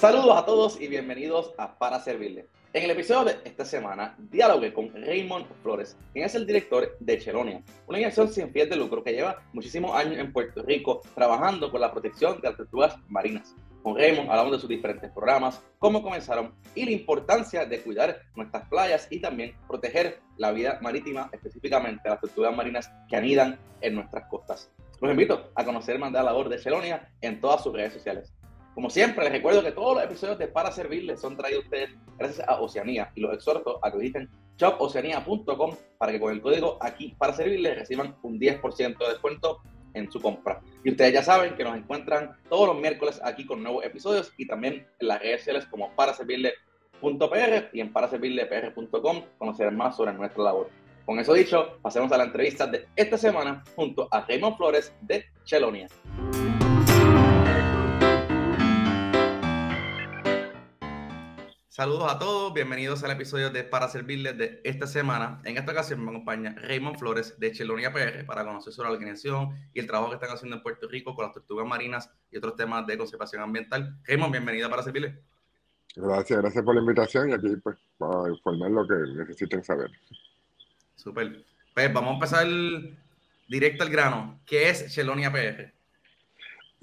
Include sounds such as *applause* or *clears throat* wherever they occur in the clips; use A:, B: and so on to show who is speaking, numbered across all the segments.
A: Saludos a todos y bienvenidos a Para Servirle. En el episodio de esta semana, dialogué con Raymond Flores, quien es el director de Chelonia, una organización sin fines de lucro que lleva muchísimos años en Puerto Rico trabajando con la protección de las tortugas marinas. Con Raymond hablamos de sus diferentes programas, cómo comenzaron y la importancia de cuidar nuestras playas y también proteger la vida marítima, específicamente las tortugas marinas que anidan en nuestras costas. Los invito a conocer de la labor de Chelonia en todas sus redes sociales. Como siempre, les recuerdo que todos los episodios de Para Servirles son traídos a ustedes gracias a Oceanía y los exhorto a que visiten shopoceanía.com para que con el código aquí para servirles reciban un 10% de descuento en su compra. Y ustedes ya saben que nos encuentran todos los miércoles aquí con nuevos episodios y también en las redes sociales como para servirle.pr y en paraservirlepr.com conocer más sobre nuestra labor. Con eso dicho, pasemos a la entrevista de esta semana junto a Raymond Flores de Chelonia. Saludos a todos, bienvenidos al episodio de Para Servirles de esta semana. En esta ocasión me acompaña Raymond Flores de Chelonia PR para conocer sobre la organización y el trabajo que están haciendo en Puerto Rico con las tortugas marinas y otros temas de conservación ambiental. Raymond, bienvenido Para Servirles.
B: Gracias, gracias por la invitación y aquí pues para informar lo que necesiten saber.
A: Súper. Pues vamos a empezar directo al grano. ¿Qué es Chelonia PR?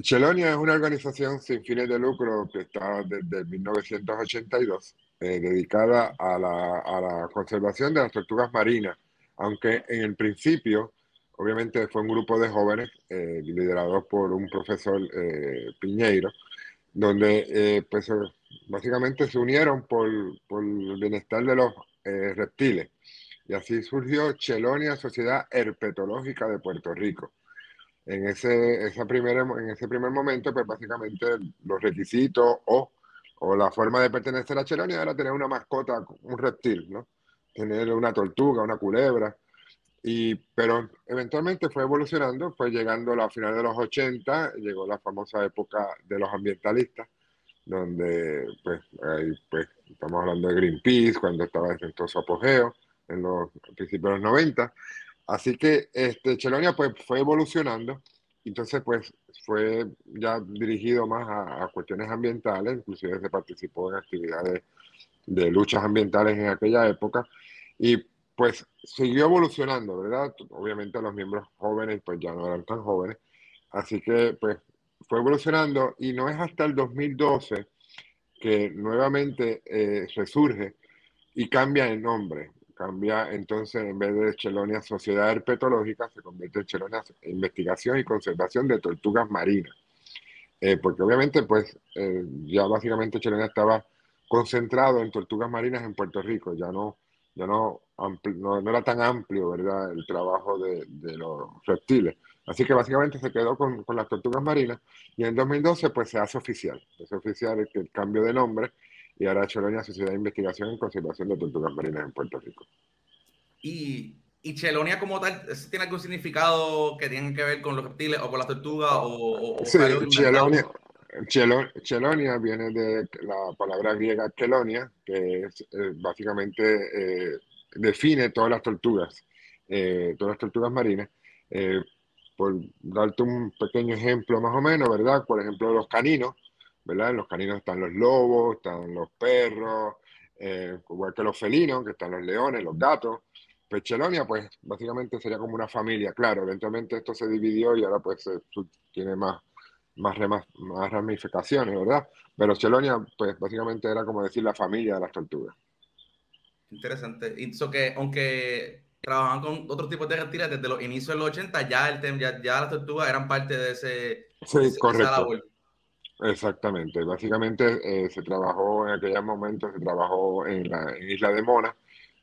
B: Chelonia es una organización sin fines de lucro que está desde 1982, eh, dedicada a la, a la, conservación de las tortugas marinas, aunque en el principio, obviamente fue un grupo de jóvenes eh, liderados por un profesor eh, Piñeiro, donde eh, pues, básicamente se unieron por, por, el bienestar de los eh, reptiles. Y así surgió Chelonia Sociedad Herpetológica de Puerto Rico en ese, esa primera, en ese primer momento, pues básicamente los requisitos o, o la forma de pertenecer a Chelonia era tener una mascota, un reptil, ¿no? Tener una tortuga, una culebra. Y, pero eventualmente fue evolucionando, fue llegando a la final de los 80, llegó la famosa época de los ambientalistas, donde pues, ahí, pues estamos hablando de Greenpeace, cuando estaba en todo su apogeo, en los principios de los 90, Así que este, Chelonia pues, fue evolucionando, entonces pues fue ya dirigido más a, cuestiones ambientales, inclusive se participó en actividades de luchas ambientales en aquella época. Y pues siguió evolucionando, ¿verdad? Obviamente los miembros jóvenes pues ya no eran tan jóvenes, así que pues fue evolucionando. Y no es hasta el 2012 que nuevamente eh, resurge y cambia el nombre cambia entonces en vez de Chelonia Sociedad Herpetológica, se convierte en Chelonia Investigación y Conservación de Tortugas Marinas. Eh, porque obviamente pues eh, ya básicamente Chelonia estaba concentrado en tortugas marinas en Puerto Rico, ya no, ya no, no, no, era tan amplio, ¿verdad?, el trabajo de, de los reptiles. Así que básicamente se quedó con, con, las tortugas marinas y en 2012 pues se hace oficial, se hace oficial el, el cambio de nombre y ahora Chelonia Sociedad de Investigación y Conservación de Tortugas Marinas en Puerto Rico.
A: Y, y Chelonia como tal, ¿tiene algún significado que tiene que ver con los reptiles o con las tortugas? O, o
B: sí, Chelonia, Chelo, Chelonia viene de la palabra griega Chelonia, que es, eh, básicamente eh, define todas las tortugas, eh, todas las tortugas marinas. Eh, por darte un pequeño ejemplo más o menos, ¿verdad? Por ejemplo, los caninos, ¿verdad? En los caninos están los lobos, están los perros, eh, igual que los felinos, que están los leones, los gatos. Pues Chelonia, pues básicamente sería como una familia, claro, eventualmente esto se dividió y ahora pues eh, tiene más, más, más ramificaciones, ¿verdad? Pero Chelonia, pues básicamente era como decir la familia de las tortugas.
A: Interesante. Y eso que, aunque trabajaban con otros tipos de reptiles desde los inicios de los 80, ya, el, ya, ya las tortugas eran parte de ese...
B: Sí,
A: de ese,
B: correcto. Exactamente, básicamente eh, se trabajó en aquellos momentos, se trabajó en la Isla de Mona,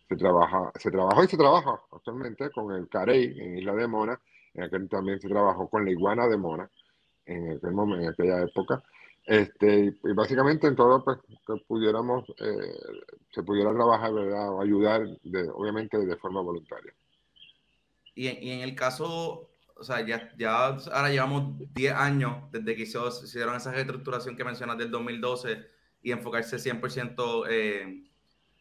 B: se, trabaja, se trabajó y se trabaja actualmente con el carey en Isla de Mona, en aquel también se trabajó con la iguana de Mona en aquel momento, en aquella época, este, y básicamente en todo pues, que pudiéramos, eh, se pudiera trabajar, ¿verdad? O ayudar, de, obviamente de forma voluntaria.
A: Y en el caso o sea, ya, ya ahora llevamos 10 años desde que hicieron esa reestructuración que mencionas del 2012 y enfocarse 100% eh, en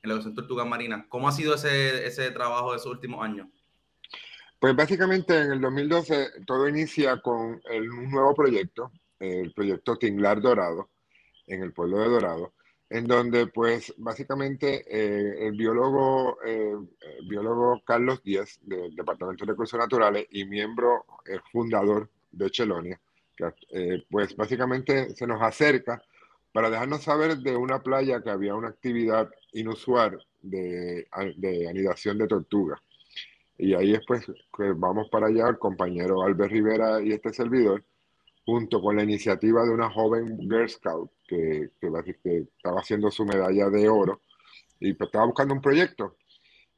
A: la educación tortuga marina. ¿Cómo ha sido ese, ese trabajo de esos últimos años?
B: Pues básicamente en el 2012 todo inicia con un nuevo proyecto, el proyecto Tinglar Dorado, en el pueblo de Dorado, en donde pues básicamente eh, el biólogo, eh, biólogo Carlos Díaz del Departamento de Recursos Naturales y miembro fundador de Chelonia, que pues básicamente se nos acerca para dejarnos saber de una playa que había una actividad inusual de, anidación de tortugas. Y ahí después que vamos para allá, el compañero Albert Rivera y este servidor, junto con la iniciativa de una joven Girl Scout que, que, estaba haciendo su medalla de oro y pues, estaba buscando un proyecto.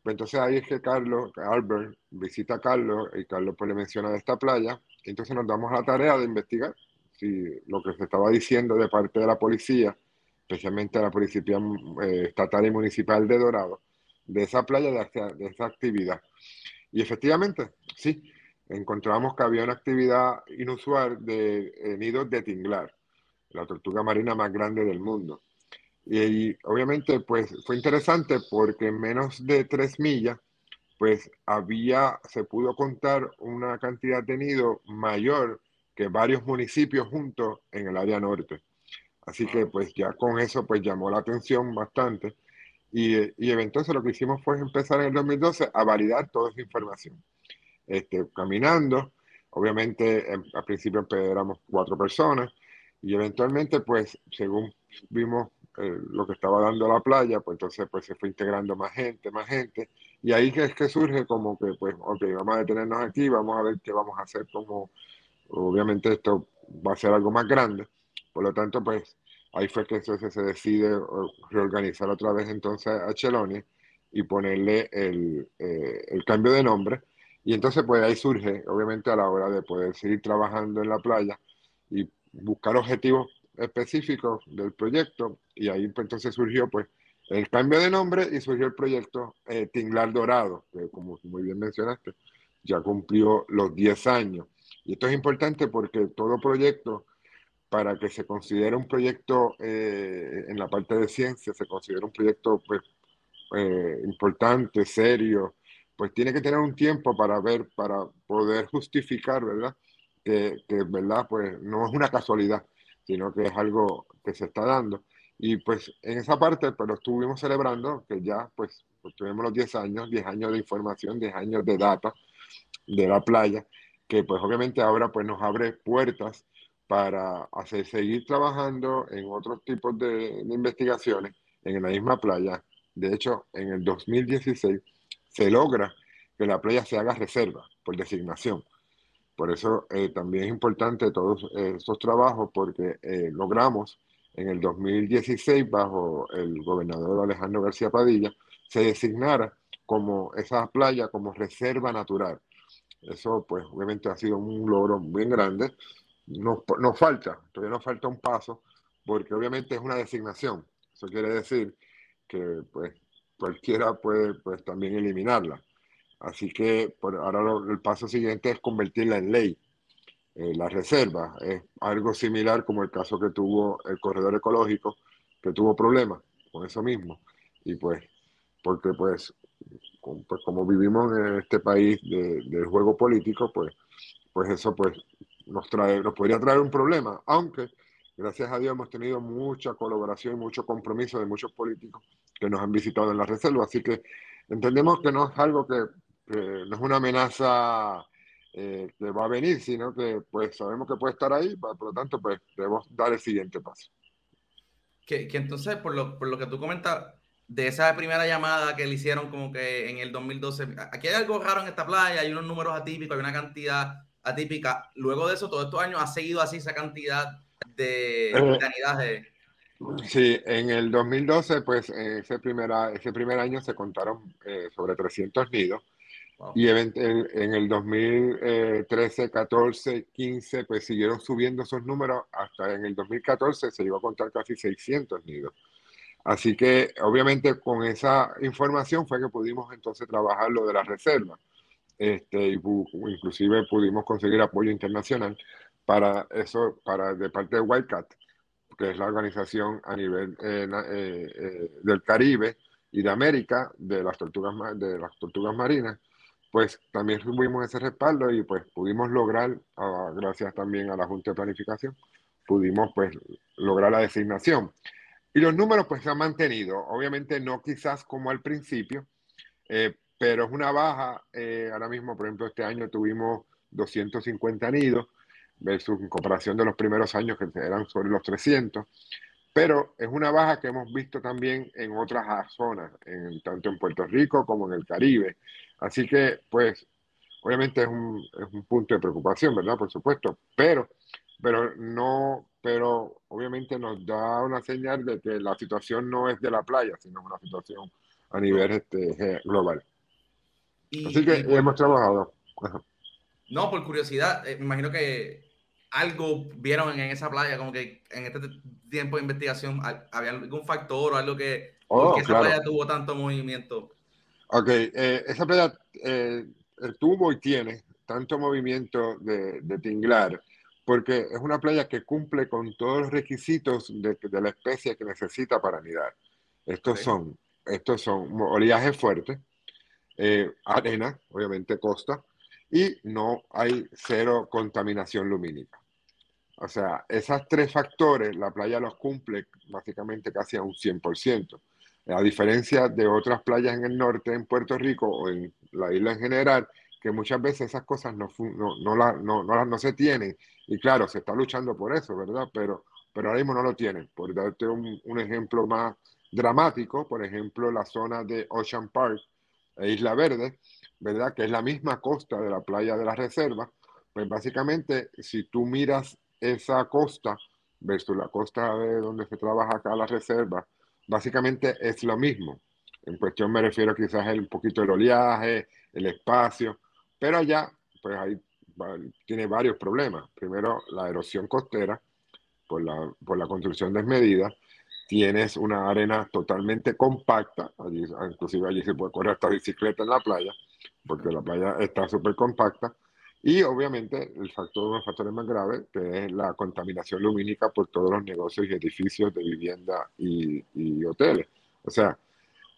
B: Entonces ahí es que Carlos, Albert, visita a Carlos y Carlos pues le menciona de esta playa. entonces nos damos la tarea de investigar si lo que se estaba diciendo de parte de la policía, especialmente la Policía eh, Estatal y Municipal de Dorado, de esa playa, de, de esa actividad. Y efectivamente, sí, encontramos que había una actividad inusual de eh, nidos de tinglar, la tortuga marina más grande del mundo. Y, obviamente, pues fue interesante porque en menos de tres millas, pues había, se pudo contar una cantidad de nidos mayor que varios municipios juntos en el área norte. Así que pues ya con eso pues llamó la atención bastante y, y entonces lo que hicimos fue empezar en el 2012 a validar toda esa información. Este, caminando, obviamente al principio éramos cuatro personas y eventualmente pues según vimos eh, lo que estaba dando la playa, pues entonces pues se fue integrando más gente, más gente y ahí es que surge como que pues ok, vamos a detenernos aquí, vamos a ver qué vamos a hacer como obviamente esto va a ser algo más grande, por lo tanto pues Ahí fue que entonces se decide reorganizar otra vez entonces a Chelonia y ponerle eh, el, cambio de nombre. Y entonces pues ahí surge, obviamente a la hora de poder seguir trabajando en la playa y buscar objetivos específicos del proyecto. Y ahí pues, entonces surgió pues el cambio de nombre y surgió el proyecto eh, Tinglar Dorado, que como muy bien mencionaste, ya cumplió los 10 años. Y esto es importante porque todo proyecto para que se considere un proyecto eh, en la parte de ciencia, se considere un proyecto pues, eh, importante, serio, pues tiene que tener un tiempo para ver, para poder justificar, ¿verdad? Que, que, ¿verdad? Pues no es una casualidad, sino que es algo que se está dando. Y pues en esa parte, lo estuvimos celebrando, que ya pues, pues tuvimos los 10 años, 10 años de información, 10 años de data de la playa, que pues obviamente ahora pues nos abre puertas para hacer, seguir trabajando en otros tipos de, investigaciones en la misma playa. De hecho, en el 2016 se logra que la playa se haga reserva por designación. Por eso eh, también es importante todos eh, estos trabajos porque eh, logramos en el 2016, bajo el gobernador Alejandro García Padilla, se designara como esa playa como reserva natural. Eso pues obviamente ha sido un logro muy grande nos, falta, todavía nos falta un paso, porque obviamente es una designación. Eso quiere decir que pues, cualquiera puede pues, también eliminarla. Así que por ahora el paso siguiente es convertirla en ley. Eh, la reserva es algo similar como el caso que tuvo el corredor ecológico, que tuvo problemas con eso mismo. Y pues, porque pues, pues como vivimos en este país del juego político, pues, pues eso pues nos, trae, nos podría traer un problema, aunque gracias a Dios hemos tenido mucha colaboración mucho compromiso de muchos políticos que nos han visitado en la reserva, así que entendemos que no es algo que, no es una amenaza eh, que va a venir, sino que pues sabemos que puede estar ahí, por lo tanto pues debemos dar el siguiente paso.
A: Que, que entonces, por lo, por lo que tú comentas, de esa primera llamada que le hicieron como que en el 2012, aquí hay algo raro en esta playa, hay unos números atípicos, hay una cantidad atípica. Luego de eso, todos estos años ha seguido así esa cantidad de,
B: de Sí, en el 2012, pues ese, primera, ese primer año se contaron eh, sobre 300 nidos. Y en, en, el 2013, 14, 15, pues siguieron subiendo esos números. Hasta en el 2014 se llegó a contar casi 600 nidos. Así que, obviamente, con esa información fue que pudimos entonces trabajar lo de la reserva este, inclusive pudimos conseguir apoyo internacional para eso, para de parte de Wildcat, que es la organización a nivel eh, eh, eh, del Caribe y de América de las tortugas de las tortugas marinas, pues también tuvimos ese respaldo y pues pudimos lograr, ah, gracias también a la Junta de Planificación, pudimos pues lograr la designación. Y los números pues se han mantenido, obviamente no quizás como al principio, eh, pero es una baja. Eh, ahora mismo, por ejemplo, este año tuvimos 250 nidos, versus en comparación de los primeros años que eran sobre los 300. Pero es una baja que hemos visto también en otras zonas, en, tanto en Puerto Rico como en el Caribe. Así que, pues, obviamente es un, es un punto de preocupación, ¿verdad? Por supuesto, pero, pero no, pero obviamente nos da una señal de que la situación no es de la playa, sino una situación a nivel este, global. Así que hemos trabajado.
A: No, por curiosidad, eh, me imagino que algo vieron en esa playa, como que en este tiempo de investigación había algún factor o algo que,
B: oh,
A: esa playa tuvo tanto movimiento.
B: Ok, eh, esa playa eh, tuvo y tiene tanto movimiento de, de, tinglar, porque es una playa que cumple con todos los requisitos de, de la especie que necesita para anidar. Estos son, estos son oleaje fuerte, eh, arena, obviamente costa, y no hay cero contaminación lumínica. O sea, esos tres factores, la playa los cumple básicamente casi a un 100%. A diferencia de otras playas en el norte, en Puerto Rico o en la isla en general, que muchas veces esas cosas no, no, no, la, no, no, no, se tienen. Y claro, se está luchando por eso, ¿verdad? Pero, pero ahora mismo no lo tienen. Por darte un, un ejemplo más dramático, por ejemplo, la zona de Ocean Park e Isla Verde, ¿verdad? Que es la misma costa de la playa de la reserva. Pues básicamente, si tú miras esa costa versus la costa de donde se trabaja acá la reserva, básicamente es lo mismo. En cuestión me refiero quizás a un poquito el oleaje, el espacio, pero allá pues ahí tiene varios problemas. Primero, la erosión costera por la, por la construcción desmedida. Tienes una arena totalmente compacta, allí, inclusive allí se puede correr hasta bicicleta en la playa, porque la playa está súper compacta. Y obviamente el factor, uno de los factores más graves, que es la contaminación lumínica por todos los negocios y edificios de vivienda y, hoteles. O sea,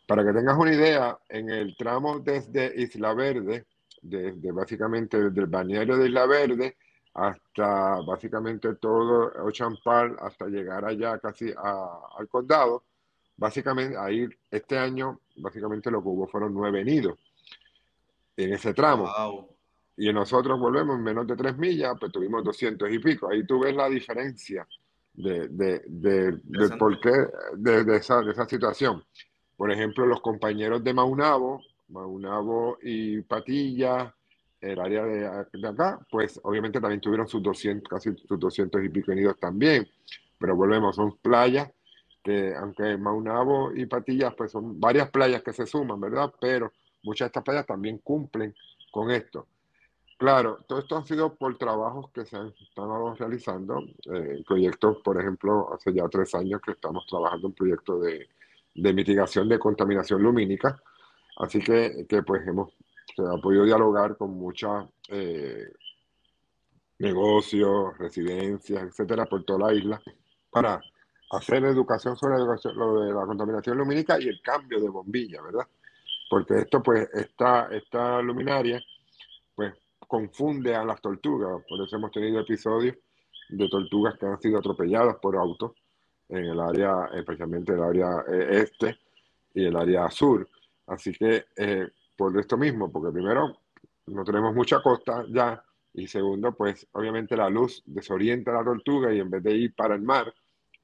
B: para que tengas una idea, en el tramo desde Isla Verde, desde básicamente desde el bañero de Isla Verde hasta básicamente todo Ocean Park, hasta llegar allá casi al condado, básicamente ahí este año, básicamente lo que hubo fueron nueve nidos en ese tramo. Wow y nosotros volvemos en menos de tres millas, pues tuvimos 200 y pico. Ahí tú ves la diferencia de, de, de, por qué, de, esa, de esa situación. Por ejemplo, los compañeros de Maunabo, Maunabo y Patilla, el área de, acá, pues obviamente también tuvieron sus 200, casi sus 200 y pico nidos también. Pero volvemos, son playas que, aunque Maunabo y Patillas, pues son varias playas que se suman, ¿verdad? Pero muchas de estas playas también cumplen con esto. Claro, todo esto ha sido por trabajos que se han estado realizando, eh, proyectos, por ejemplo, hace ya tres años que estamos trabajando en proyectos de, de mitigación de contaminación lumínica, así que, que pues hemos se podido dialogar con muchos eh, negocios, residencias, etcétera, por toda la isla, para hacer educación sobre lo de la contaminación lumínica y el cambio de bombilla, ¿verdad? Porque esto, pues, esta, esta luminaria, pues, confunde a las tortugas. Por eso hemos tenido episodios de tortugas que han sido atropelladas por autos en el área, especialmente el área eh, este y el área sur. Así que eh, por esto mismo, porque primero no tenemos mucha costa ya y segundo, pues obviamente la luz desorienta a la tortuga y en vez de ir para el mar,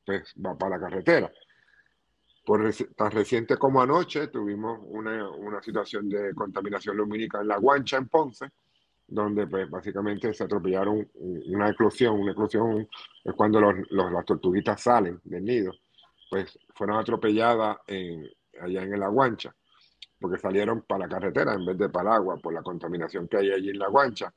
B: pues va para la carretera. Por tan reciente como anoche tuvimos una, una situación de contaminación lumínica en la guancha en Ponce, donde pues básicamente se atropellaron una eclosión, una eclosión es cuando los, las tortuguitas salen del nido, pues fueron atropelladas en, allá en la guancha, porque salieron para la carretera en vez de para el agua, por la contaminación que hay allí en la guancha.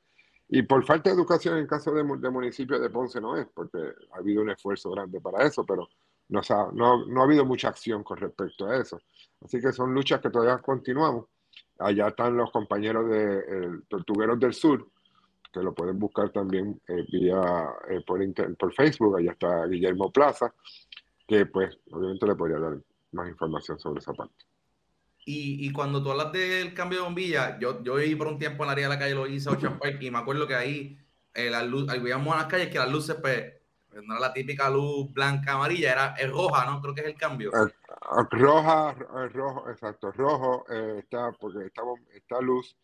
B: Y por falta de educación en caso de, de municipio de Ponce no es, porque ha habido un esfuerzo grande para eso, pero no, no, no ha habido mucha acción con respecto a eso. Así que son luchas que todavía continuamos Allá están los compañeros de Tortugueros del Sur, que lo pueden buscar también eh, vía eh, por, por Facebook. Allá está Guillermo Plaza, que pues obviamente le podría dar más información sobre esa parte.
A: Y, y, cuando tú hablas del cambio de bombilla, yo, yo viví por un tiempo en la área de la calle Loiza Ocean Park y me acuerdo que ahí eh, en las calles que las luces pues, no era la típica luz blanca amarilla, era es roja, ¿no? Creo que es el cambio.
B: Eh, roja, rojo, exacto, rojo eh, está porque está, esta luz.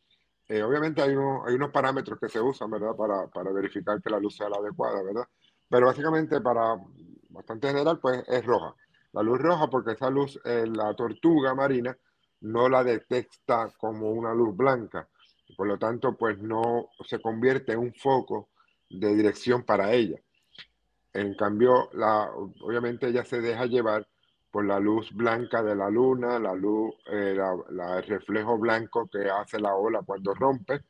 B: Eh, obviamente hay, hay unos parámetros que se usan, ¿verdad? Para, para verificar que la luz sea la adecuada, ¿verdad? Pero básicamente para bastante general, pues es roja. La luz roja porque esa luz, la tortuga marina no la detecta como una luz blanca. Por lo tanto, pues no se convierte en un foco de dirección para ella. En cambio, la, obviamente ella se deja llevar por la luz blanca de la luna, la luz, eh, el reflejo blanco que hace la ola cuando rompe,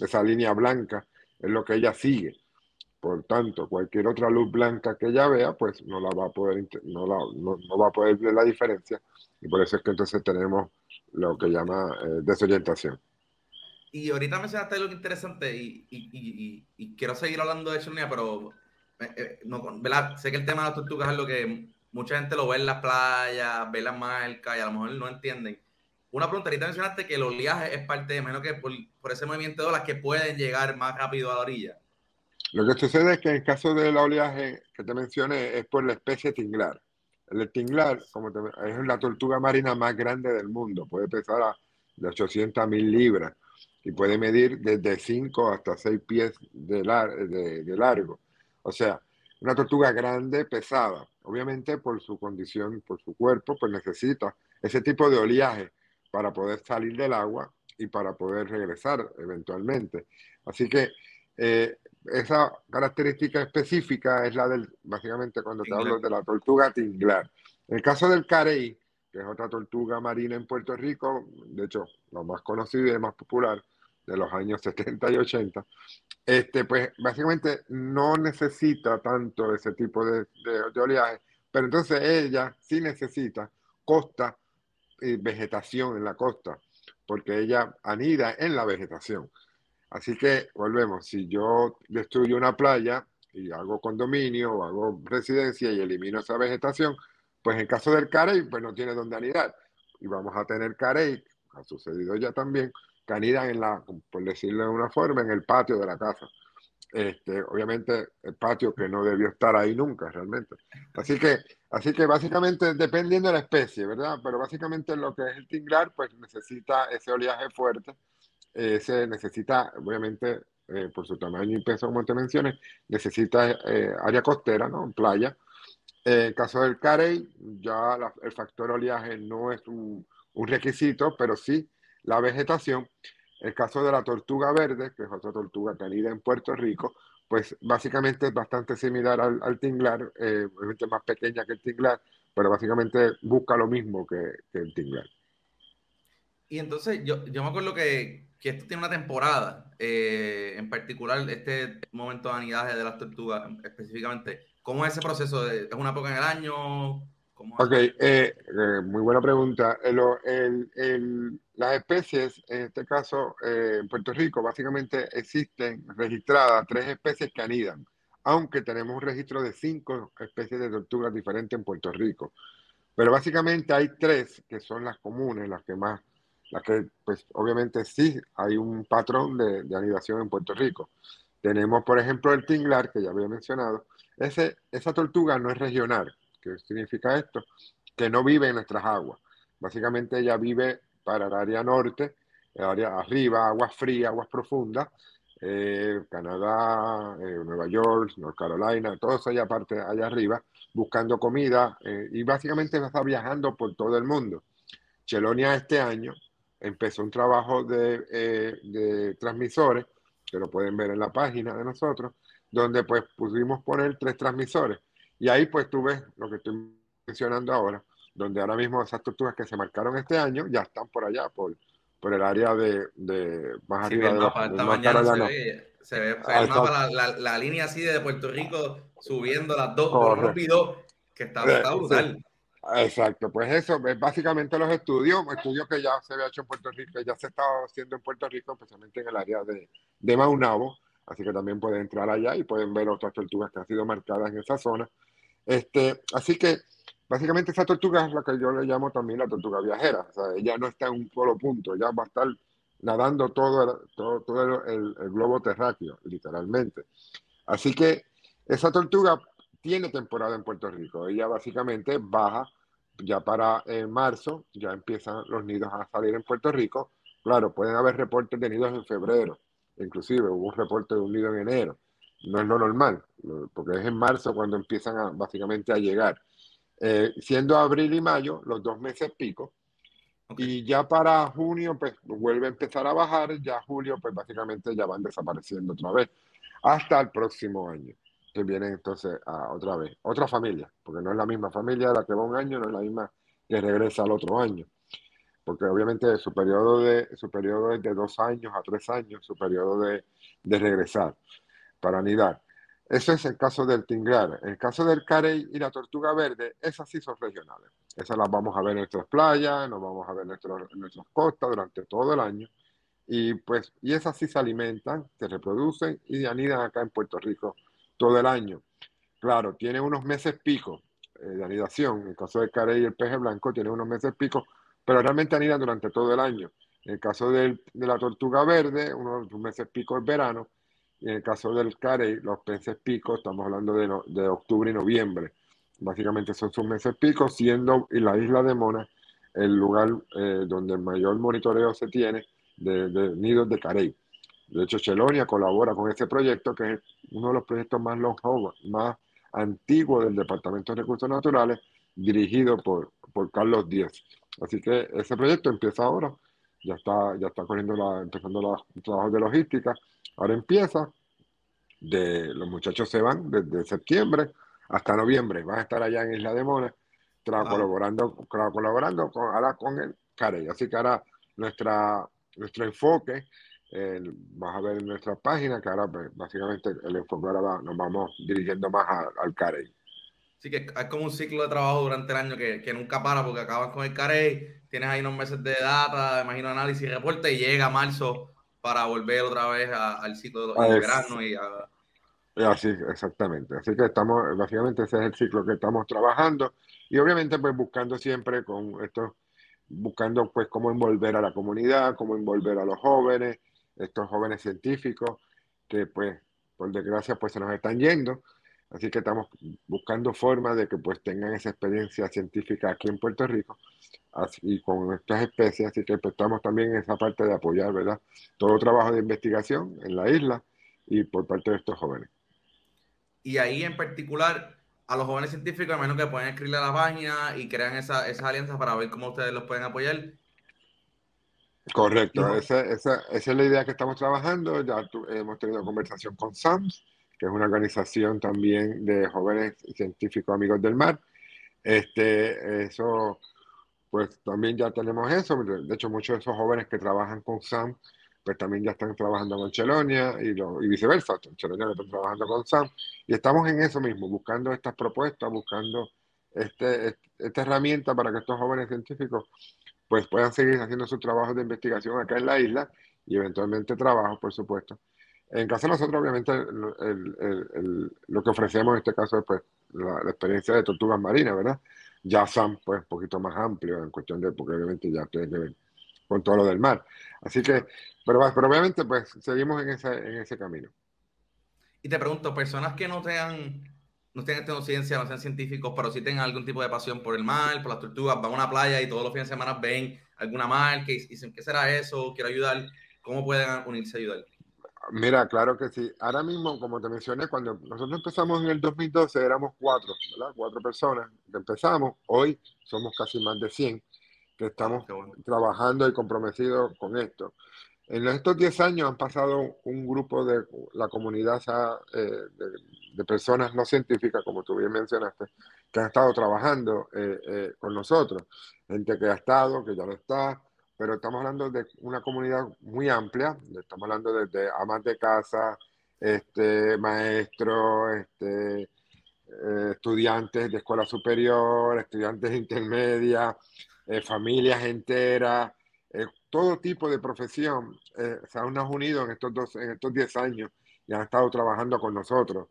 B: esa línea blanca es lo que ella sigue. Por tanto, cualquier otra luz blanca que ella vea, pues no la va a poder, no, la, no, va a poder ver la diferencia. Y por eso es que entonces tenemos lo que llama eh, desorientación.
A: Y ahorita mencionaste algo interesante y, y, y, y, quiero seguir hablando de Chilenia, pero eh, eh, no, sé que el tema de las tortugas es lo que mucha gente lo ve en las playas, ve las marcas y a lo mejor no entienden. Una pregunta, ahorita mencionaste que el oleaje es parte menos que por, ese movimiento de olas que pueden llegar más rápido a la orilla.
B: Lo que sucede es que en el caso del oleaje que te mencioné es por la especie tinglar. El tinglar como es la tortuga marina más grande del mundo, puede pesar a de 800 mil libras y puede medir desde 5 hasta 6 pies de largo. O sea, una tortuga grande, pesada. Obviamente por su condición, por su cuerpo, pues necesita ese tipo de oleaje para poder salir del agua y para poder regresar eventualmente. Así que eh, esa característica específica es la del, básicamente cuando te hablo de la tortuga tinglar. En el caso del carey, que es otra tortuga marina en Puerto Rico, de hecho, la más conocida y más popular de los años 70 y 80, este, pues básicamente no necesita tanto ese tipo de, de, oleaje, pero entonces ella sí necesita costa y vegetación en la costa, porque ella anida en la vegetación. Así que volvemos, si yo destruyo una playa y hago condominio o hago residencia y elimino esa vegetación, pues en caso del carey, pues no tiene dónde anidar. Y vamos a tener carey, ha sucedido ya también, canida en la, por decirlo de una forma, en el patio de la casa. Este, obviamente el patio que no debió estar ahí nunca realmente. Así que, así que básicamente dependiendo de la especie, ¿verdad? Pero básicamente lo que es el tinglar, pues necesita ese oleaje fuerte, eh, se necesita, obviamente, eh, por su tamaño y peso, como te mencioné, necesita eh, área costera, ¿no? Playa. En caso del carey, ya el factor oleaje no es un, un requisito, pero sí la vegetación. El caso de la tortuga verde, que es otra tortuga tenida en Puerto Rico, pues básicamente es bastante similar al, tinglar, eh, obviamente más pequeña que el tinglar, pero básicamente busca lo mismo que, el tinglar.
A: Y entonces yo, yo me acuerdo que, que esto tiene una temporada, eh, en particular este momento de anidaje de las tortugas específicamente. ¿Cómo es ese proceso? ¿Es una época en el año?
B: Ok, eh, eh, muy buena pregunta. El, las especies, en este caso eh, en Puerto Rico, básicamente existen registradas tres especies que anidan, aunque tenemos un registro de cinco especies de tortugas diferentes en Puerto Rico. Pero básicamente hay tres que son las comunes, las que más, las que pues obviamente sí hay un patrón de, anidación en Puerto Rico. Tenemos, por ejemplo, el tinglar, que ya había mencionado. Ese, esa tortuga no es regional ¿Qué significa esto? Que no vive en nuestras aguas. Básicamente ella vive para el área norte, el área arriba, aguas frías, aguas profundas, eh, Canadá, eh, Nueva York, North Carolina, todo eso allá parte allá arriba, buscando comida eh, y básicamente está viajando por todo el mundo. Chelonia este año empezó un trabajo de, de, transmisores, que lo pueden ver en la página de nosotros, donde pues pudimos poner tres transmisores. Y ahí pues tú ves lo que estoy mencionando ahora, donde ahora mismo esas tortugas que se marcaron este año ya están por allá, por, por el área de, de más arriba de,
A: la, se ve, la, línea así de Puerto Rico subiendo las dos, por rápido, que está, brutal.
B: Exacto, pues eso, es básicamente los estudios, estudios que ya se había hecho en Puerto Rico, ya se estaba haciendo en Puerto Rico, especialmente en el área de, de Maunabo, así que también pueden entrar allá y pueden ver otras tortugas que han sido marcadas en esa zona. Este, así que básicamente esa tortuga es la que yo le llamo también la tortuga viajera. O sea, ella no está en un solo punto, ella va a estar nadando todo, el, globo terráqueo, literalmente. Así que esa tortuga tiene temporada en Puerto Rico. Ella básicamente baja ya para eh, marzo, ya empiezan los nidos a salir en Puerto Rico. Claro, pueden haber reportes de nidos en febrero, inclusive hubo un reporte de un nido en enero. No es lo normal, porque es en marzo cuando empiezan básicamente a llegar. Eh, siendo abril y mayo los dos meses pico, y ya para junio, pues vuelve a empezar a bajar, ya julio, pues básicamente ya van desapareciendo otra vez, hasta el próximo año, que viene entonces a otra vez, otra familia, porque no es la misma familia la que va un año, no es la misma que regresa al otro año, porque obviamente su periodo, de, su periodo es de dos años a tres años, su periodo de, de regresar para anidar. Eso es el caso del tinglar. En el caso del carey y la tortuga verde, esas sí son regionales. Esas las vamos a ver en nuestras playas, nos vamos a ver en, nuestras costas durante todo el año. Y pues, y esas sí se alimentan, se reproducen y anidan acá en Puerto Rico todo el año. Claro, tiene unos meses pico eh, de anidación. En el caso del carey y el peje blanco tiene unos meses pico, pero realmente anidan durante todo el año. En el caso de la tortuga verde, unos meses pico es verano y en el caso del carey, los peces picos, estamos hablando de, de octubre y noviembre. Básicamente son sus meses picos, siendo la isla de Mona el lugar eh, donde el mayor monitoreo se tiene de, nidos de carey. De hecho, Chelonia colabora con este proyecto, que es uno de los proyectos más longevos, más antiguos del Departamento de Recursos Naturales, dirigido por, por Carlos Díaz. Así que ese proyecto empieza ahora, ya está, ya está corriendo la, empezando los trabajos de logística Ahora empieza, de, los muchachos se van desde septiembre hasta noviembre, van a estar allá en Isla de Mona, colaborando, colaborando con, ahora con el CAREI. Así que ahora nuestra, nuestro enfoque, vas a ver en nuestra página, que ahora pues, básicamente el enfoque ahora nos vamos dirigiendo más al CAREI.
A: Así que es como un ciclo de trabajo durante el año que, que nunca para porque acabas con el CAREI, tienes ahí unos meses de data, imagino análisis y reporte y llega marzo para volver otra vez al ciclo de verano y a...
B: Así, exactamente. Así que estamos, básicamente ese es el ciclo que estamos trabajando y obviamente pues buscando siempre con esto, buscando pues cómo envolver a la comunidad, cómo envolver a los jóvenes, estos jóvenes científicos que pues por desgracia pues se nos están yendo. Así que estamos buscando formas de que pues tengan esa experiencia científica aquí en Puerto Rico y con estas especies, así que estamos también en esa parte de apoyar, ¿verdad? Todo trabajo de investigación en la isla y por parte de estos jóvenes.
A: Y ahí en particular, a los jóvenes científicos, a menos que pueden escribirle a la página y crean esa, esas alianzas para ver cómo ustedes los pueden apoyar.
B: Correcto, esa, esa, esa, es la idea que estamos trabajando. Ya hemos tenido conversación con SAMS, que es una organización también de jóvenes científicos amigos del mar. Este, eso pues también ya tenemos eso. De hecho, muchos de esos jóvenes que trabajan con SAM, pues también ya están trabajando con Chelonia y, viceversa. Chelonia está trabajando con SAM. Y estamos en eso mismo, buscando estas propuestas, buscando este, esta herramienta para que estos jóvenes científicos pues puedan seguir haciendo su trabajo de investigación acá en la isla y eventualmente trabajo, por supuesto. En caso de nosotros, obviamente, lo que ofrecemos en este caso es pues, la, la experiencia de tortugas marinas, ¿verdad? ya son pues un poquito más amplios en cuestión de, porque obviamente ya que ver con todo lo del mar. Así que, pero, pero obviamente pues seguimos en ese, en ese camino.
A: Y te pregunto, personas que no tengan, no tengan ciencia, no sean científicos, pero sí tengan algún tipo de pasión por el mar, por las tortugas, van a una playa y todos los fines de semana ven alguna marca y dicen, ¿qué será eso? Quiero ayudar. ¿Cómo pueden unirse a ayudar?
B: Mira, claro que sí. Ahora mismo, como te mencioné, cuando nosotros empezamos en el 2012 éramos cuatro, ¿verdad? Cuatro personas que empezamos. Hoy somos casi más de 100 que estamos trabajando y comprometidos con esto. En estos 10 años han pasado un grupo de la comunidad eh, de, personas no científicas, como tú bien mencionaste, que han estado trabajando eh, eh, con nosotros. Gente que ha estado, que ya no está, pero estamos hablando de una comunidad muy amplia, estamos hablando desde amas de casa, este, maestros, este, eh, estudiantes de escuela superior, estudiantes de intermedia, eh, familias enteras, eh, todo tipo de profesión se han unido en estos, dos, en estos 10 años y han estado trabajando con nosotros,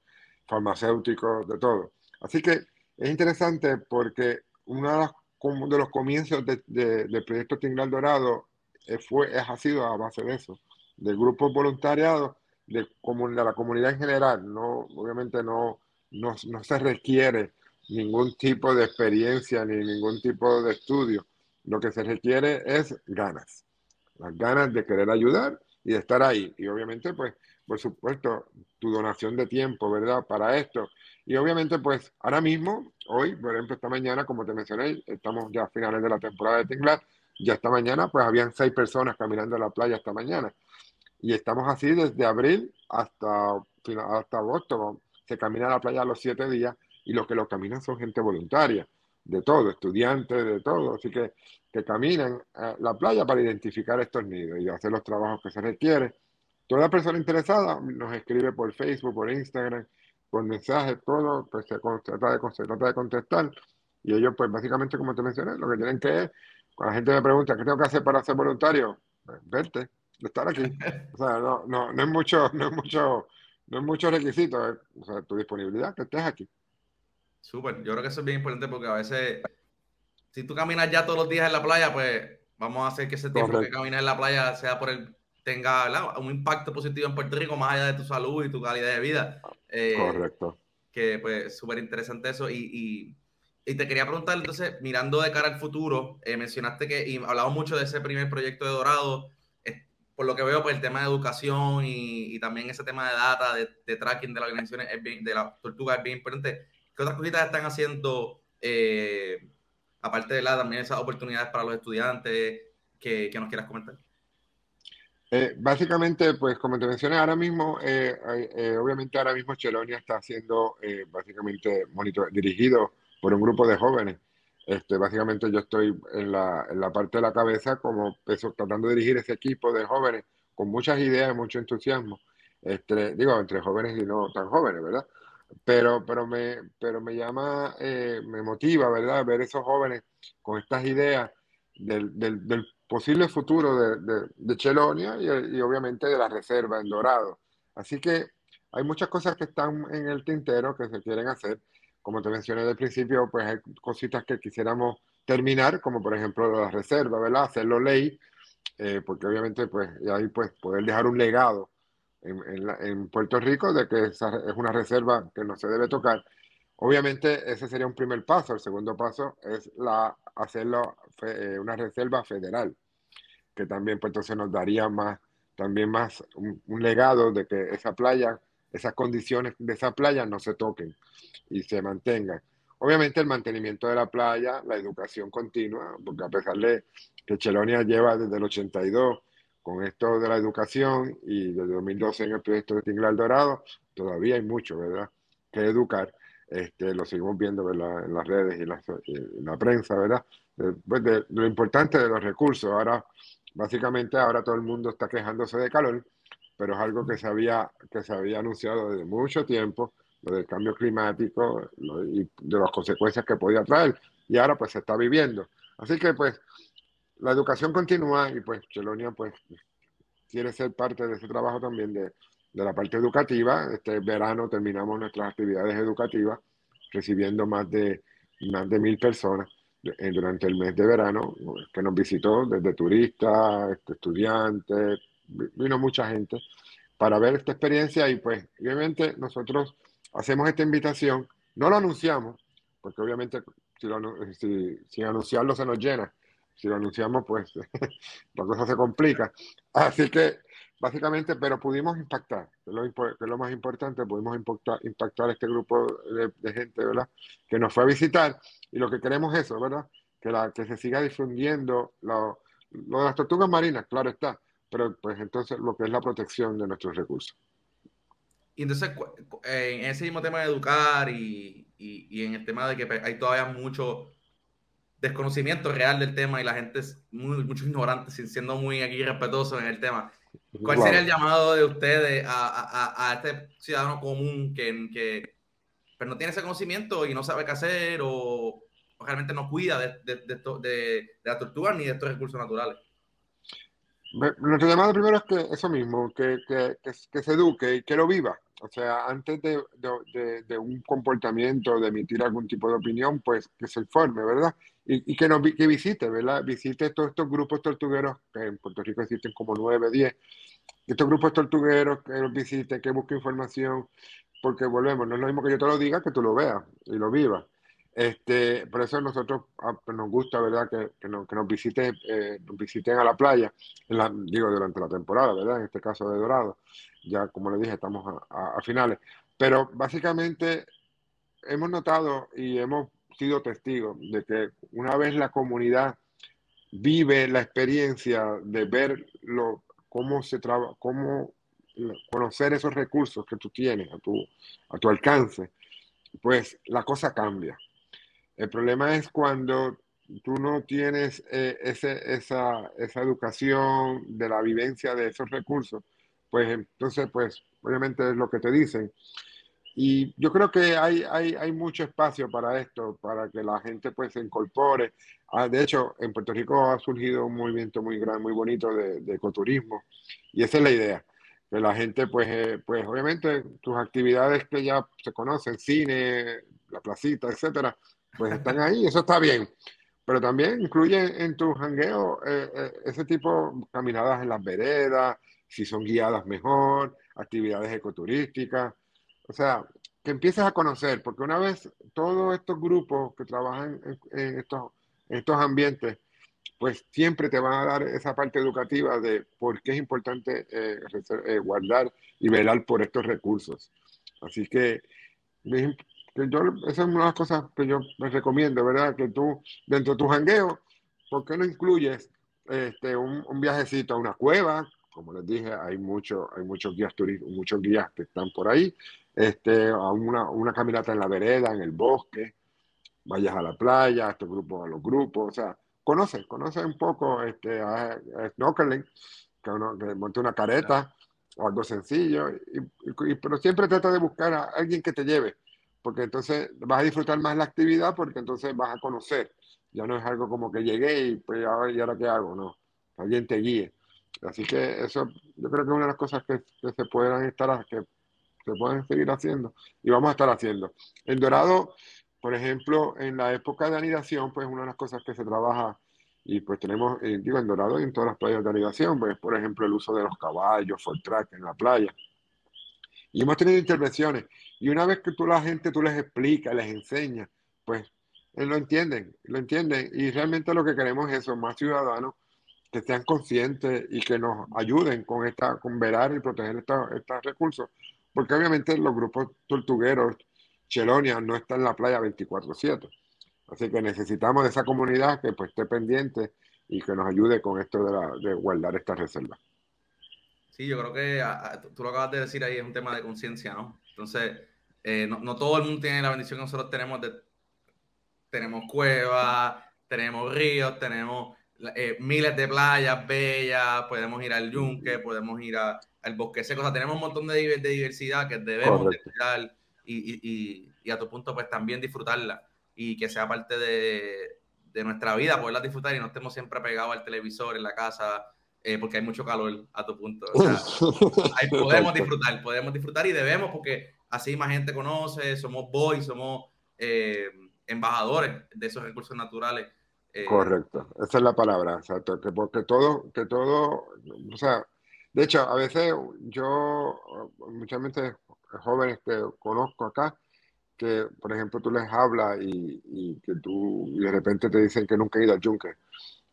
B: farmacéuticos, de todo. Así que es interesante porque una de las de los comienzos de, del proyecto Tinglar Dorado eh, fue, ha sido a base de eso, de grupos voluntariados, de, de la comunidad en general, no, obviamente no, no, no se requiere ningún tipo de experiencia ni ningún tipo de estudio. Lo que se requiere es ganas, las ganas de querer ayudar y de estar ahí. Y obviamente, pues, por supuesto, tu donación de tiempo, ¿verdad? Para esto. Y obviamente, pues, ahora mismo, hoy, por ejemplo, esta mañana, como te mencioné, estamos ya a finales de la temporada de Tinglar, ya esta mañana, pues, habían seis personas caminando en la playa esta mañana. Y estamos así desde abril hasta, hasta agosto. Se camina a la playa los siete días y los que lo caminan son gente voluntaria, de todo, estudiantes, de todo. Así que, que caminan a la playa para identificar estos nidos y hacer los trabajos que se requieren. Toda persona interesada nos escribe por Facebook, por Instagram, por mensaje, todo, pues se trata de, se trata de contestar. Y ellos, pues básicamente, como te mencioné, lo que tienen que es, cuando la gente me pregunta, ¿qué tengo que hacer para ser voluntario? Pues, verte, estar aquí. O sea, no, no, no es mucho, *laughs* no es mucho, no es mucho requisito, o sea, tu disponibilidad, que estés aquí.
A: Súper, yo creo que eso es bien importante porque a veces, si tú caminas ya todos los días en la playa, pues vamos a hacer que ese tiempo que caminas en la playa sea por el tenga un impacto positivo en Puerto Rico más allá de tu salud y tu calidad de vida.
B: Eh, Correcto.
A: Que pues súper interesante eso. Y, y, te quería preguntar, entonces, mirando de cara al futuro, eh, mencionaste que, y hablamos mucho de ese primer proyecto de Dorado, por lo que veo, pues el tema de educación y, y también ese tema de data, de, de tracking de la organización, de la tortuga es bien importante. ¿Qué otras cositas están haciendo, eh, aparte de la, también esas oportunidades para los estudiantes que, que nos quieras comentar?
B: Eh, básicamente, pues como te mencioné, ahora mismo, eh, obviamente ahora mismo Chelonia está siendo básicamente monitor, dirigido por un grupo de jóvenes. Este, básicamente yo estoy en la, en la parte de la cabeza como peso, tratando de dirigir ese equipo de jóvenes con muchas ideas y mucho entusiasmo. Este, digo, entre jóvenes y no tan jóvenes, ¿verdad? pero, pero, me, pero me llama, eh, me motiva, ¿verdad? Ver esos jóvenes con estas ideas del, del, del posible futuro de, de, de Chelonia y, y, obviamente de la reserva en Dorado. Así que hay muchas cosas que están en el tintero que se quieren hacer. Como te mencioné al principio, pues hay cositas que quisiéramos terminar, como por ejemplo la reserva, ¿verdad? Hacerlo ley, eh, porque obviamente pues ahí pues poder dejar un legado en, en, Puerto Rico de que esa es una reserva que no se debe tocar. Obviamente ese sería un primer paso. El segundo paso es la, hacerlo fe, eh, una reserva federal, que también pues entonces nos daría más, también más un, un, legado de que esa playa, esas condiciones de esa playa no se toquen y se mantengan. Obviamente el mantenimiento de la playa, la educación continua, porque a pesar de que Chelonia lleva desde el 82 con esto de la educación y desde 2012 en el proyecto de Tinglar Dorado, todavía hay mucho, ¿verdad?, que educar. Este, lo seguimos viendo ¿verdad? en las redes y la, en la prensa, ¿verdad? De, pues de, lo importante de los recursos. Ahora, básicamente, ahora todo el mundo está quejándose de calor, pero es algo que se había, que se había anunciado desde mucho tiempo, lo del cambio climático y de las consecuencias que podía traer, y ahora pues se está viviendo. Así que pues la educación continúa y pues Chelonia pues quiere ser parte de ese trabajo también de, de la parte educativa. Este verano terminamos nuestras actividades educativas recibiendo más de, más de mil personas durante el mes de verano que nos visitó desde turistas, este, estudiantes, vino mucha gente para ver esta experiencia y pues obviamente nosotros hacemos esta invitación, no lo anunciamos, porque obviamente si, sin anunciarlo se nos llena, si lo anunciamos, pues *laughs* la cosa se complica. Así que, básicamente, pero pudimos impactar, que es lo, lo más importante, pudimos impactar, impactar este grupo de, gente, ¿verdad? Que nos fue a visitar y lo que queremos es eso, ¿verdad? Que, la, que se siga difundiendo lo, de las tortugas marinas, claro está, pero pues entonces lo que es la protección de nuestros recursos.
A: Y entonces, en ese mismo tema de educar y, y, y en el tema de que pues, hay todavía mucho desconocimiento real del tema y la gente es muy, mucho ignorante, siendo muy aquí respetuoso en el tema. ¿Cuál sería el llamado de ustedes a, a, a este ciudadano común que, que pero no tiene ese conocimiento y no sabe qué hacer o, o realmente no cuida de, de, de, de la tortuga ni de estos recursos naturales?
B: Nuestro llamado primero es que eso mismo, que, que, que, que se eduque y que lo viva. O sea, antes de, un comportamiento, de emitir algún tipo de opinión, pues que se informe, ¿verdad? Y, y que, nos, que visite, ¿verdad? Visite todos estos grupos tortugueros, que en Puerto Rico existen como nueve, diez, estos grupos tortugueros, que los visite, que busque información, porque volvemos, no es lo mismo que yo te lo diga que tú lo veas y lo vivas. Este, por eso nosotros ah, pues nos gusta, ¿verdad? Que, que, nos, que nos, visiten, eh, visiten a la playa, digo, durante la temporada, ¿verdad? En este caso de Dorado. Ya, como le dije, estamos a, a finales. Pero básicamente hemos notado y hemos sido testigos de que una vez la comunidad vive la experiencia de ver lo, cómo se trabaja, cómo conocer esos recursos que tú tienes a tu, a tu alcance, pues la cosa cambia. El problema es cuando tú no tienes eh, ese, esa, esa educación de la vivencia de esos recursos, pues entonces, pues obviamente es lo que te dicen. Y yo creo que hay, hay, hay mucho espacio para esto, para que la gente pues se incorpore. Ah, de hecho, en Puerto Rico ha surgido un movimiento muy grande, muy bonito de, de ecoturismo. Y esa es la idea, que la gente pues, eh, pues obviamente tus actividades que ya se conocen, cine, la placita, etcétera, pues están ahí, eso está bien. Pero también incluye en tu jangueo eh, eh, ese tipo caminadas en las veredas, si son guiadas mejor, actividades ecoturísticas o sea, que empieces a conocer, porque una vez todos estos grupos que trabajan en, en estos, en estos ambientes, pues siempre te van a dar esa parte educativa de por qué es importante eh, eh, guardar y velar por estos recursos. Así que, que yo, esa es una de las cosas que yo les recomiendo, ¿verdad? Que tú, dentro de tu jangueo, ¿por qué no incluyes este, un, un viajecito a una cueva? Como les dije, hay, mucho, hay muchos guías turísticos, muchos guías que están por ahí este, a una, una, caminata en la vereda, en el bosque, vayas a la playa, a estos grupos, a los grupos, o sea, conoce, conoce un poco este, a, a snorkeling, que, uno, que monte una careta o algo sencillo, y, y, pero siempre trata de buscar a alguien que te lleve, porque entonces vas a disfrutar más la actividad, porque entonces vas a conocer, ya no es algo como que llegué y pues ahora, ¿y ahora qué hago? No, alguien te guíe. Así que eso yo creo que es una de las cosas que, que se puedan estar, que se pueden seguir haciendo y vamos a estar haciendo. En Dorado, por ejemplo, en la época de anidación, pues una de las cosas que se trabaja y pues tenemos, eh, digo, en Dorado y en todas las playas de anidación, pues por ejemplo el uso de los caballos, full track en la playa. Y hemos tenido intervenciones y una vez que tú la gente, tú les explicas, les enseñas, pues eh, lo entienden, lo entienden y realmente lo que queremos es eso, más ciudadanos que sean conscientes y que nos ayuden con esta, con velar y proteger estos, estos recursos, porque obviamente los grupos tortugueros, Chelonia, no están en la playa 24/7. Así que necesitamos de esa comunidad que pues, esté pendiente y que nos ayude con esto de, la, guardar estas reservas.
A: Sí, yo creo que tú lo acabas de decir ahí, es un tema de conciencia, ¿no? Entonces, eh, no, no, todo el mundo tiene la bendición que nosotros tenemos de... Tenemos cuevas, tenemos ríos, tenemos eh, miles de playas bellas, podemos ir al yunque, podemos ir a, al bosque seco, o sea, tenemos un montón de, de diversidad que debemos de cuidar y, y, y, a tu punto, pues también disfrutarla y que sea parte de, de, nuestra vida, poderla disfrutar y no estemos siempre pegados al televisor en la casa, eh, porque hay mucho calor a tu punto. O sea, *laughs* ahí podemos disfrutar, podemos disfrutar y debemos, porque así más gente conoce, somos boys, somos eh, embajadores de esos recursos naturales.
B: Eh, Correcto, esa es la palabra, exacto, que porque todo, que todo, o sea, de hecho, a veces yo, muchas veces jóvenes que conozco acá, que por ejemplo tú les hablas y, y, que tú y de repente te dicen que nunca he ido al yunque.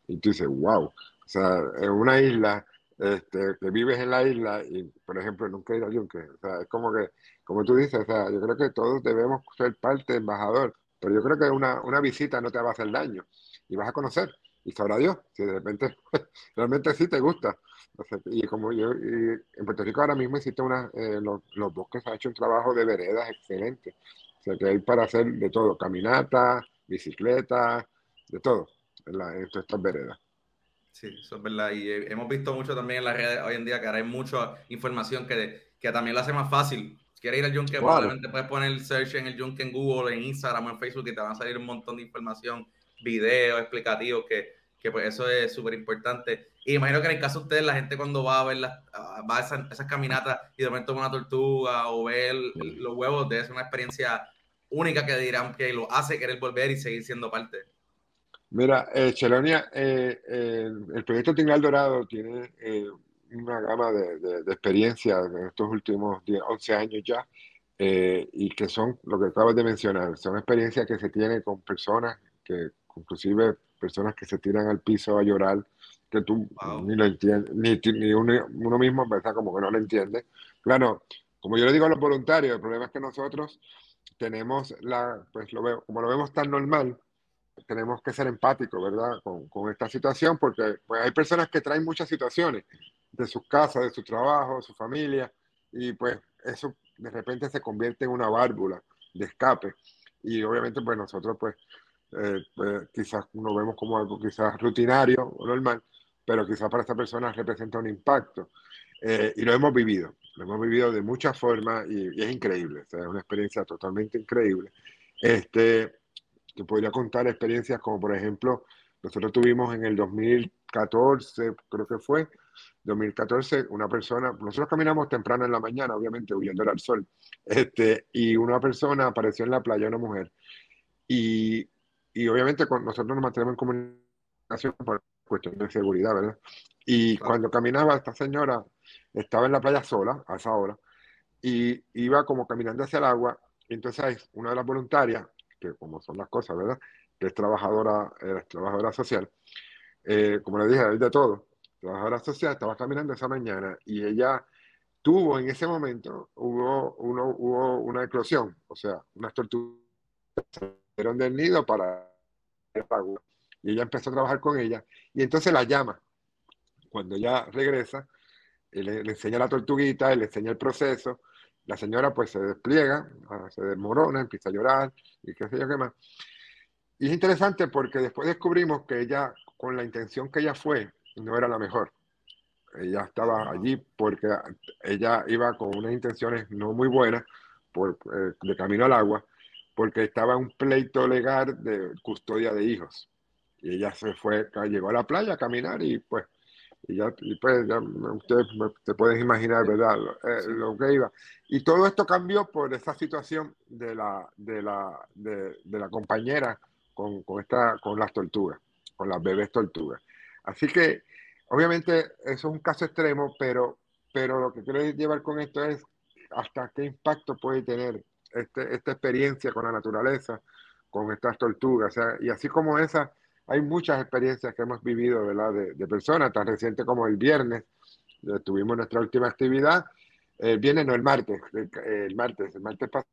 B: Y tú dices, wow, o sea, en una isla, este, que vives en la isla y por ejemplo nunca he ido al yunque. O sea, es como que, como tú dices, o sea, yo creo que todos debemos ser parte embajador, pero yo creo que una, una visita no te va a hacer daño y vas a conocer y sabrá Dios si de repente *laughs* realmente sí te gusta. Y como yo, y en Puerto Rico ahora mismo existe una, eh, los, los, bosques ha hecho un trabajo de veredas excelente. O sea, que hay para hacer de todo, caminata, bicicleta, de todo, en, la, en estas veredas.
A: Sí, eso es verdad. Y eh, hemos visto mucho también en las redes hoy en día que ahora hay mucha información que, que también lo hace más fácil. Si quieres ir al Yunque, claro. probablemente puedes poner el search en el Yunque en Google, en Instagram o en Facebook y te van a salir un montón de información videos explicativos, que, que pues eso es súper importante. Y imagino que en el caso de ustedes, la gente cuando va a ver las, va a esas, esas caminatas y de momento una tortuga o ver los huevos, debe ser una experiencia única que dirán que lo hace querer volver y seguir siendo parte.
B: Mira, eh, Chelonia, eh, eh, el proyecto Tingal Dorado tiene eh, una gama de, de, de experiencias en estos últimos 10, 11 años ya eh, y que son lo que acabas de mencionar, son experiencias que se tienen con personas que, inclusive personas que se tiran al piso a llorar, que tú ni lo entiendes, ni, ni uno, uno, mismo pensar como que no lo entiende. Claro, como yo le digo a los voluntarios, el problema es que nosotros tenemos la, pues lo veo, como lo vemos tan normal, tenemos que ser empáticos, ¿verdad? Con, con, esta situación, porque pues, hay personas que traen muchas situaciones de sus casas, de su trabajo, de su familia, y pues eso de repente se convierte en una válvula de escape. Y obviamente pues nosotros pues, eh, pues quizás lo vemos como algo quizás rutinario o normal, pero quizás para esta persona representa un impacto. Eh, y lo hemos vivido, lo hemos vivido de muchas formas y, es increíble, es una experiencia totalmente increíble. Este, te podría contar experiencias como por ejemplo, nosotros tuvimos en el 2014, creo que fue, 2014, una persona, nosotros caminamos temprano en la mañana, obviamente huyendo al sol, este, y una persona apareció en la playa, una mujer, y, y obviamente con, nosotros nos mantenemos en comunicación por cuestión de seguridad, ¿verdad? Y cuando caminaba esta señora, estaba en la playa sola a esa hora, y iba como caminando hacia el agua, y entonces una de las voluntarias, que como son las cosas, ¿verdad? Que es trabajadora, es trabajadora social, eh, como le dije, hay de todo trabajadora social, estaba caminando esa mañana y ella tuvo en ese momento, hubo, uno, hubo una eclosión, o sea, unas tortugas salieron del nido para el agua. Y ella empezó a trabajar con ella y entonces la llama. Cuando ella regresa, le, le enseña la tortuguita, le enseña el proceso. La señora pues se despliega, ah, se desmorona, empieza a llorar y qué sé yo qué más. Y es interesante porque después descubrimos que ella, con la intención que ella fue, no era la mejor. Ella estaba allí porque ella iba con unas intenciones no muy buenas por, eh, de camino al agua, porque estaba un pleito legal de custodia de hijos. Y ella se fue, llegó a la playa a caminar y pues, y ya, y pues ya ustedes te pueden imaginar, ¿verdad? Eh, lo, que iba. Y todo esto cambió por esa situación de la, de la, de, de la compañera con, con, esta, con las tortugas, con las bebés tortugas. Así que, obviamente, eso es un caso extremo, pero, pero lo que quiero llevar con esto es hasta qué impacto puede tener este, esta experiencia con la naturaleza, con estas tortugas. y así como esa, hay muchas experiencias que hemos vivido ¿verdad? De, personas, tan reciente como el viernes, eh, tuvimos nuestra última actividad. El viernes, no, el martes, el, martes, el martes pasado,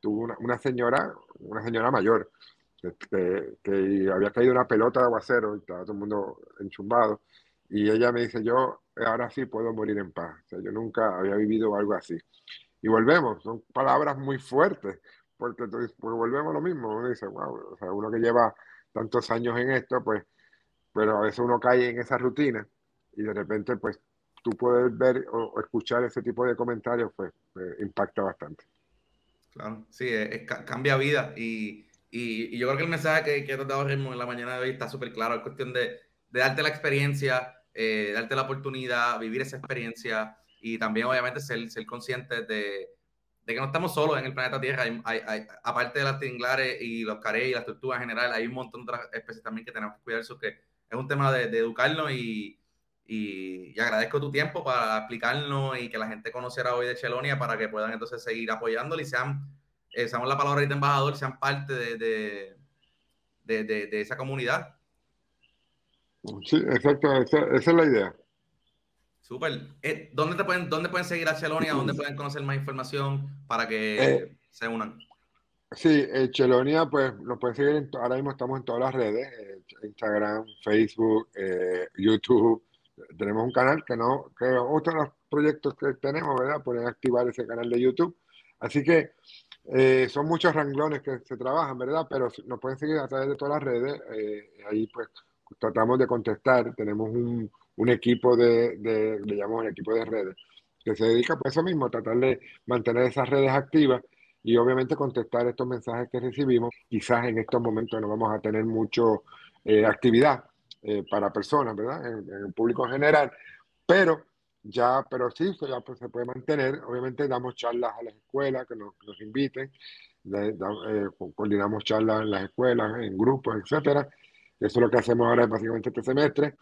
B: tuvo una, una, señora, una señora mayor, que, que, había caído una pelota de aguacero y estaba todo el mundo enchumbado. Y ella me dice, yo ahora sí puedo morir en paz. O sea, yo nunca había vivido algo así. Y volvemos, son palabras muy fuertes, porque pues volvemos a lo mismo. Uno dice, wow, o sea, uno que lleva tantos años en esto, pues, pero a veces uno cae en esa rutina y de repente, pues, tú puedes ver o, escuchar ese tipo de comentarios, pues, impacta bastante.
A: Claro, sí, cambia vida y y, yo creo que el mensaje que, que he tratado en la mañana de hoy está súper claro. Es cuestión de, de darte la experiencia, eh, darte la oportunidad, vivir esa experiencia y también, obviamente, ser, ser conscientes de, de que no estamos solos en el planeta Tierra. Hay, aparte de las tinglares y los carey y las tortugas en general, hay un montón de otras especies también que tenemos que cuidar. Eso que es un tema de, de educarnos y, y, agradezco tu tiempo para explicarnos y que la gente conociera hoy de Chelonia para que puedan entonces seguir apoyándolo y sean eh, la palabra de embajador, sean parte de, de, de, de, esa comunidad.
B: Sí, exacto, esa, es la idea.
A: Súper. Eh, ¿dónde, te pueden, ¿Dónde pueden seguir a Chelonia? ¿Dónde *clears throat* pueden conocer más información para que eh, se unan?
B: Sí, Chelonia, pues nos pueden seguir, en, ahora mismo estamos en todas las redes, Instagram, Facebook, YouTube. Tenemos un canal que no, que otros los proyectos que tenemos, ¿verdad? Pueden activar ese canal de YouTube. Así que eh, son muchos renglones que se trabajan, ¿verdad? Pero nos pueden seguir a través de todas las redes. Eh, ahí pues tratamos de contestar. Tenemos un, un equipo de, de, le llamamos el equipo de redes, que se dedica pues eso mismo, a tratar de mantener esas redes activas y obviamente contestar estos mensajes que recibimos. Quizás en estos momentos no vamos a tener mucho eh, actividad para personas, ¿verdad? En, en el público en general, pero ya, pero sí, ya pues, se puede mantener. Obviamente damos charlas a las escuelas que nos, nos inviten, eh, coordinamos charlas en las escuelas, en grupos, etcétera. Eso es lo que hacemos ahora básicamente este semestre.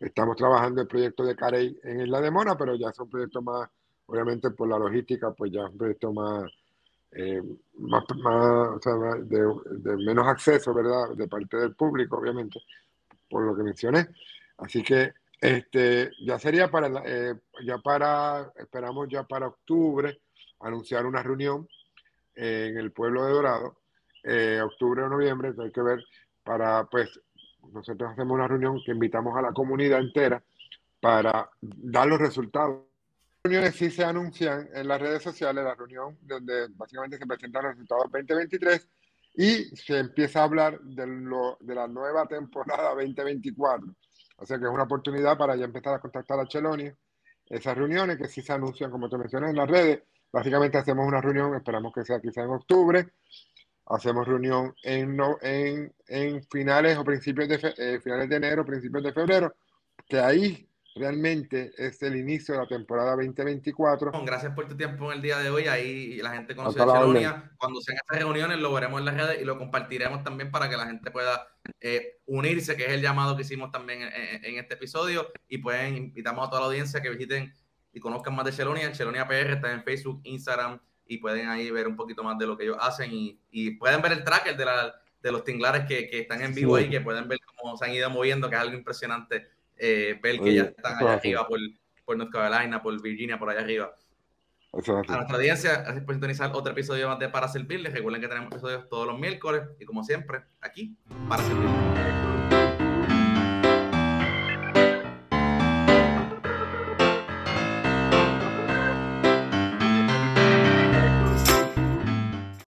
B: Estamos trabajando el proyecto de Carey en la Demora, pero ya son proyectos más, obviamente por la logística, pues ya es un proyecto más, eh, más, más o sea, de, de, menos acceso, ¿verdad? De parte del público, obviamente, por lo que mencioné. Así que este, ya sería para, eh, ya para, esperamos ya para octubre anunciar una reunión eh, en el pueblo de Dorado, eh, octubre o noviembre, hay que ver, para, pues, nosotros hacemos una reunión que invitamos a la comunidad entera para dar los resultados. Las reuniones sí se anuncian en las redes sociales, la reunión donde básicamente se presentan los resultados 2023 y se empieza a hablar de, lo, de la nueva temporada 2024. O sea que es una oportunidad para ya empezar a contactar a Chelonia. Esas reuniones que sí se anuncian, como te mencioné, en las redes. Básicamente hacemos una reunión, esperamos que sea quizá en octubre. Hacemos reunión en, no, en, en finales o principios de, eh, finales de enero, principios de febrero, que ahí realmente es el inicio de la temporada 2024.
A: Gracias por tu tiempo en el día de hoy. Ahí la gente conoce Chelonia. Cuando sean estas reuniones lo veremos en las redes y lo compartiremos también para que la gente pueda eh, unirse, que es el llamado que hicimos también en, este episodio. Y pueden, invitamos a toda la audiencia que visiten y conozcan más de Chelonia. Chelonia PR está en Facebook, Instagram y pueden ahí ver un poquito más de lo que ellos hacen y, y pueden ver el tracker de, la, de los tinglares que, que están en vivo ahí, que pueden ver cómo se han ido moviendo, que es algo impresionante eh, ver que ya están allá arriba por, por North Carolina, por Virginia, por allá arriba. A nuestra audiencia, gracias por sintonizar otro episodio más de Para Servirles. Recuerden que tenemos episodios todos los miércoles y como siempre, aquí, para servirles.